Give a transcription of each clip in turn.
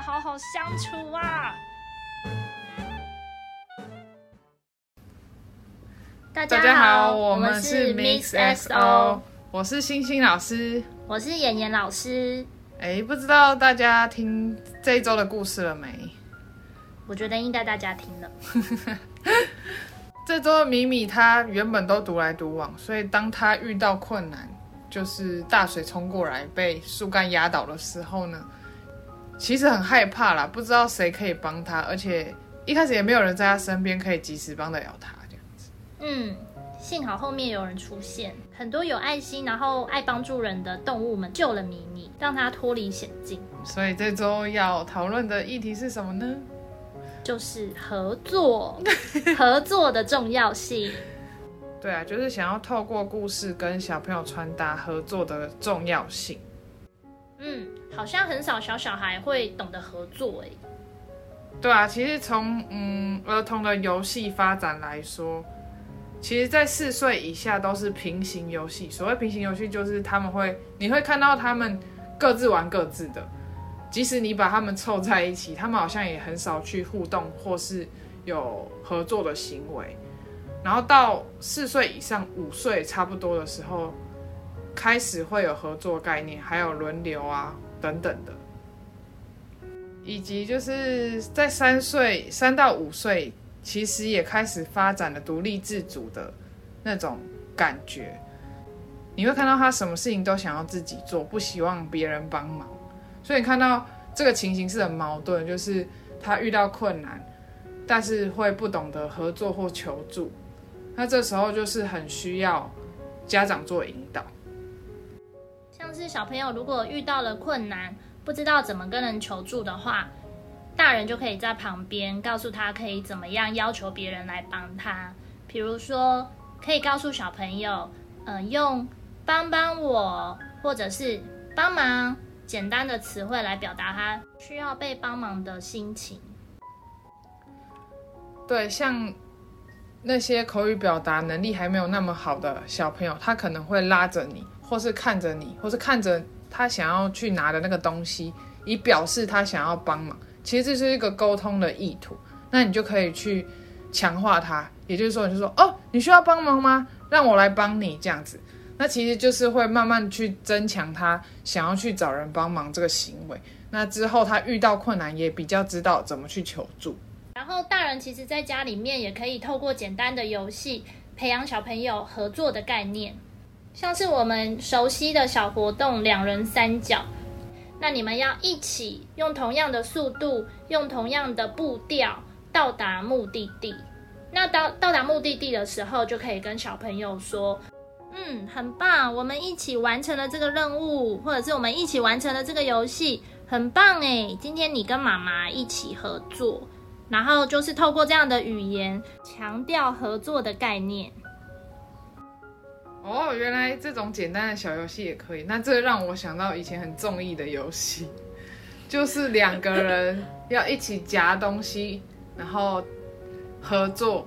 好好相处啊！大大家好，我我们是 Mix XO，我是星星老师。我是妍妍老师。哎，不知道大家听这一周的故事了没？我觉得应该大家听了。这周的米米她原本都独来独往，所以当她遇到困难，就是大水冲过来被树干压倒的时候呢，其实很害怕啦，不知道谁可以帮他，而且一开始也没有人在他身边可以及时帮得了他。这样子嗯，幸好后面有人出现，很多有爱心然后爱帮助人的动物们救了米米，让他脱离险境。所以这周要讨论的议题是什么呢？就是合作，合作的重要性。对啊，就是想要透过故事跟小朋友传达合作的重要性。嗯，好像很少小小孩会懂得合作哎。对啊，其实从嗯儿童的游戏发展来说，其实，在四岁以下都是平行游戏。所谓平行游戏，就是他们会，你会看到他们各自玩各自的，即使你把他们凑在一起，他们好像也很少去互动或是有合作的行为。然后到四岁以上，五岁差不多的时候，开始会有合作概念，还有轮流啊等等的。以及就是在三岁三到五岁，其实也开始发展了独立自主的那种感觉。你会看到他什么事情都想要自己做，不希望别人帮忙。所以你看到这个情形是很矛盾，就是他遇到困难，但是会不懂得合作或求助。那这时候就是很需要家长做引导。像是小朋友如果遇到了困难，不知道怎么跟人求助的话，大人就可以在旁边告诉他可以怎么样要求别人来帮他。比如说，可以告诉小朋友，呃，用“帮帮我”或者是“帮忙”简单的词汇来表达他需要被帮忙的心情。对，像那些口语表达能力还没有那么好的小朋友，他可能会拉着你，或是看着你，或是看着他想要去拿的那个东西，以表示他想要帮忙。其实这是一个沟通的意图，那你就可以去强化他。也就是说，你就说哦，你需要帮忙吗？让我来帮你这样子。那其实就是会慢慢去增强他想要去找人帮忙这个行为。那之后他遇到困难也比较知道怎么去求助。然后大人其实在家里面也可以透过简单的游戏培养小朋友合作的概念，像是我们熟悉的小活动两人三角。那你们要一起用同样的速度，用同样的步调到达目的地。那到到达目的地的时候，就可以跟小朋友说：“嗯，很棒，我们一起完成了这个任务，或者是我们一起完成了这个游戏，很棒诶！今天你跟妈妈一起合作。”然后就是透过这样的语言，强调合作的概念。哦，原来这种简单的小游戏也可以。那这让我想到以前很中意的游戏，就是两个人要一起夹东西，然后合作，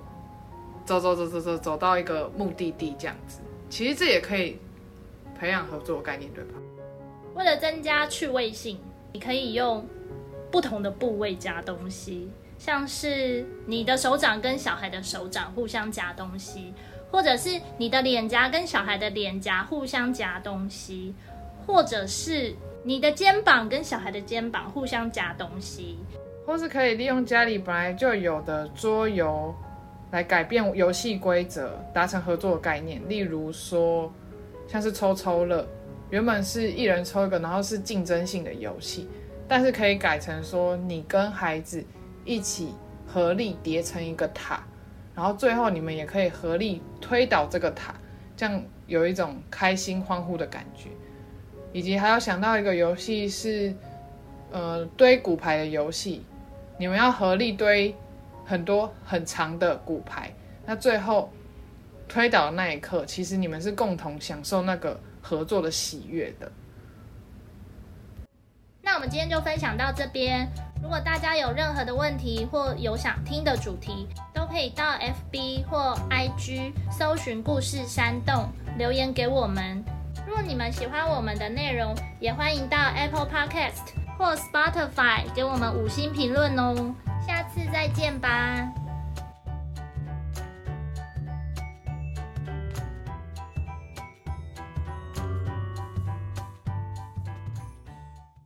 走走走走走走到一个目的地这样子。其实这也可以培养合作概念，对吧？为了增加趣味性，你可以用不同的部位夹东西。像是你的手掌跟小孩的手掌互相夹东西，或者是你的脸颊跟小孩的脸颊互相夹东西，或者是你的肩膀跟小孩的肩膀互相夹东西，或是可以利用家里本来就有的桌游来改变游戏规则，达成合作的概念。例如说，像是抽抽乐，原本是一人抽一个，然后是竞争性的游戏，但是可以改成说你跟孩子。一起合力叠成一个塔，然后最后你们也可以合力推倒这个塔，这样有一种开心欢呼的感觉。以及还要想到一个游戏是，呃，堆骨牌的游戏，你们要合力堆很多很长的骨牌，那最后推倒的那一刻，其实你们是共同享受那个合作的喜悦的。那我们今天就分享到这边。如果大家有任何的问题或有想听的主题，都可以到 FB 或 IG 搜寻“故事山洞”留言给我们。如果你们喜欢我们的内容，也欢迎到 Apple Podcast 或 Spotify 给我们五星评论哦。下次再见吧。